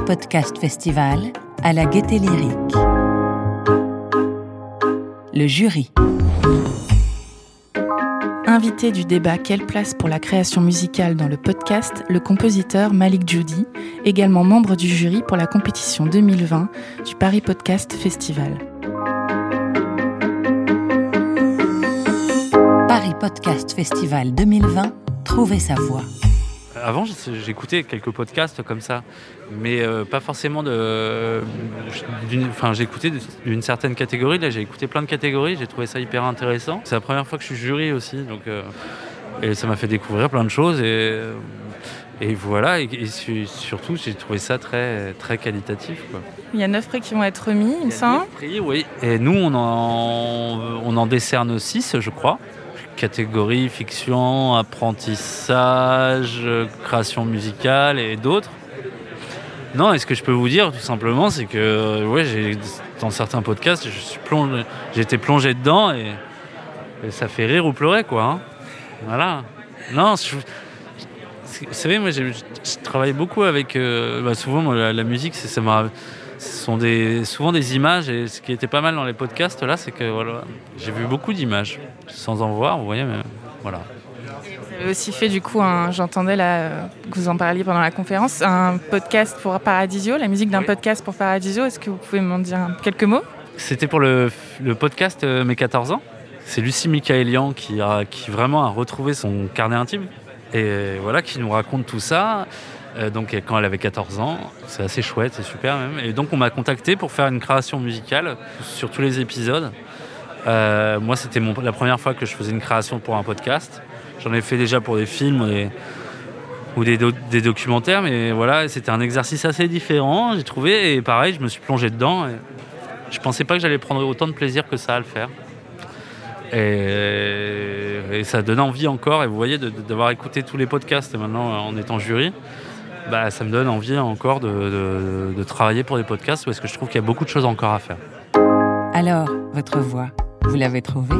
Paris Podcast Festival à la Gaieté Lyrique. Le jury. Invité du débat Quelle place pour la création musicale dans le podcast, le compositeur Malik Djoudi, également membre du jury pour la compétition 2020 du Paris Podcast Festival. Paris Podcast Festival 2020, trouver sa voix. Avant, j'écoutais quelques podcasts comme ça, mais euh, pas forcément de. Enfin, j'écoutais d'une certaine catégorie. Là, j'ai écouté plein de catégories. J'ai trouvé ça hyper intéressant. C'est la première fois que je suis jury aussi, donc euh, et ça m'a fait découvrir plein de choses et. Et voilà, et, surtout, j'ai trouvé ça très, très qualitatif. Il y a neuf prix qui vont être remis, il me semble. prix, oui. Et nous, on en, on en décerne six, je crois catégories fiction, apprentissage, création musicale et d'autres. Non, et ce que je peux vous dire tout simplement, c'est que ouais, j'ai, dans certains podcasts, plongé, j'ai été plongé dedans et, ça fait rire ou pleurer, quoi. Hein. Voilà. Non, vous savez, moi, je travaille beaucoup avec. Euh, bah, souvent, la, musique, c'est, ça m'a ce sont des, souvent des images et ce qui était pas mal dans les podcasts là, c'est que voilà, j'ai vu beaucoup d'images sans en voir, vous voyez, mais voilà. Vous avez aussi fait du coup, j'entendais là que vous en parliez pendant la conférence, un podcast pour Paradisio, la musique d'un podcast pour Paradisio. Est-ce que vous pouvez m'en dire quelques mots? C'était pour le, le, podcast euh, Mes 14 ans. C'est Lucie Michaelian qui, a, qui vraiment a retrouvé son carnet intime et voilà qui nous raconte tout ça. Euh, donc quand elle avait 14 ans. C'est assez chouette, c'est super même. Et donc on m'a contacté pour faire une création musicale sur tous les épisodes. Euh, moi, c'était la première fois que je faisais une création pour un podcast. J'en ai fait déjà pour des films ou des, documentaires, mais voilà, c'était un exercice assez différent, j'ai trouvé. Et pareil, je me suis plongé dedans. Et je pensais pas que j'allais prendre autant de plaisir que ça à le faire. Et, et ça donne envie encore. Et vous voyez, d'avoir écouté tous les podcasts maintenant en étant jury, bah, ça me donne envie encore de, travailler pour des podcasts parce que je trouve qu'il y a beaucoup de choses encore à faire. Alors, votre voix, vous l'avez trouvée?